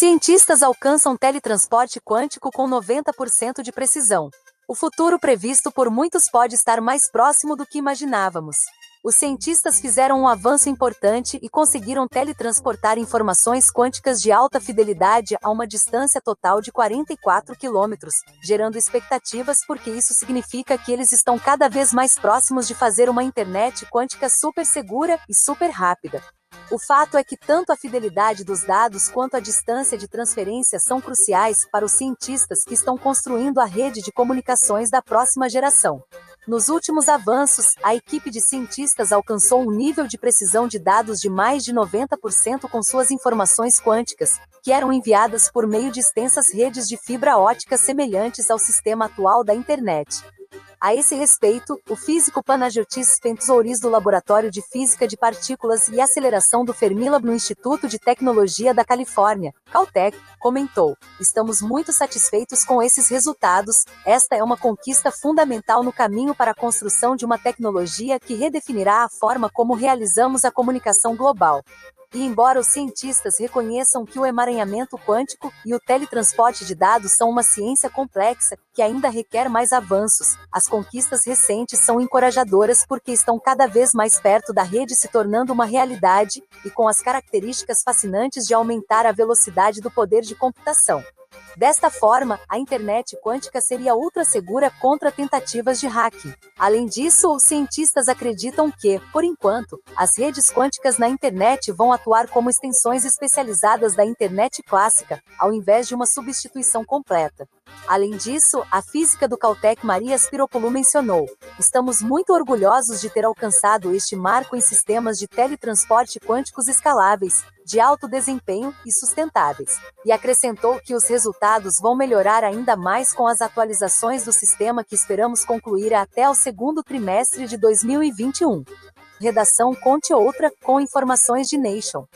Cientistas alcançam teletransporte quântico com 90% de precisão. O futuro previsto por muitos pode estar mais próximo do que imaginávamos. Os cientistas fizeram um avanço importante e conseguiram teletransportar informações quânticas de alta fidelidade a uma distância total de 44 quilômetros, gerando expectativas porque isso significa que eles estão cada vez mais próximos de fazer uma internet quântica super segura e super rápida. O fato é que tanto a fidelidade dos dados quanto a distância de transferência são cruciais para os cientistas que estão construindo a rede de comunicações da próxima geração. Nos últimos avanços, a equipe de cientistas alcançou um nível de precisão de dados de mais de 90% com suas informações quânticas, que eram enviadas por meio de extensas redes de fibra ótica semelhantes ao sistema atual da internet. A esse respeito, o físico Panagiotis Pentsouris do Laboratório de Física de Partículas e Aceleração do Fermilab no Instituto de Tecnologia da Califórnia, Caltech, comentou: Estamos muito satisfeitos com esses resultados. Esta é uma conquista fundamental no caminho para a construção de uma tecnologia que redefinirá a forma como realizamos a comunicação global. E embora os cientistas reconheçam que o emaranhamento quântico e o teletransporte de dados são uma ciência complexa que ainda requer mais avanços, as conquistas recentes são encorajadoras porque estão cada vez mais perto da rede se tornando uma realidade e com as características fascinantes de aumentar a velocidade do poder de computação. Desta forma, a internet quântica seria ultra segura contra tentativas de hacking. Além disso, os cientistas acreditam que, por enquanto, as redes quânticas na internet vão atuar como extensões especializadas da internet clássica, ao invés de uma substituição completa. Além disso, a física do Caltech Maria Spiropoulou mencionou: Estamos muito orgulhosos de ter alcançado este marco em sistemas de teletransporte quânticos escaláveis, de alto desempenho e sustentáveis. E acrescentou que os resultados vão melhorar ainda mais com as atualizações do sistema que esperamos concluir até o segundo trimestre de 2021. Redação Conte Outra, com informações de Nation.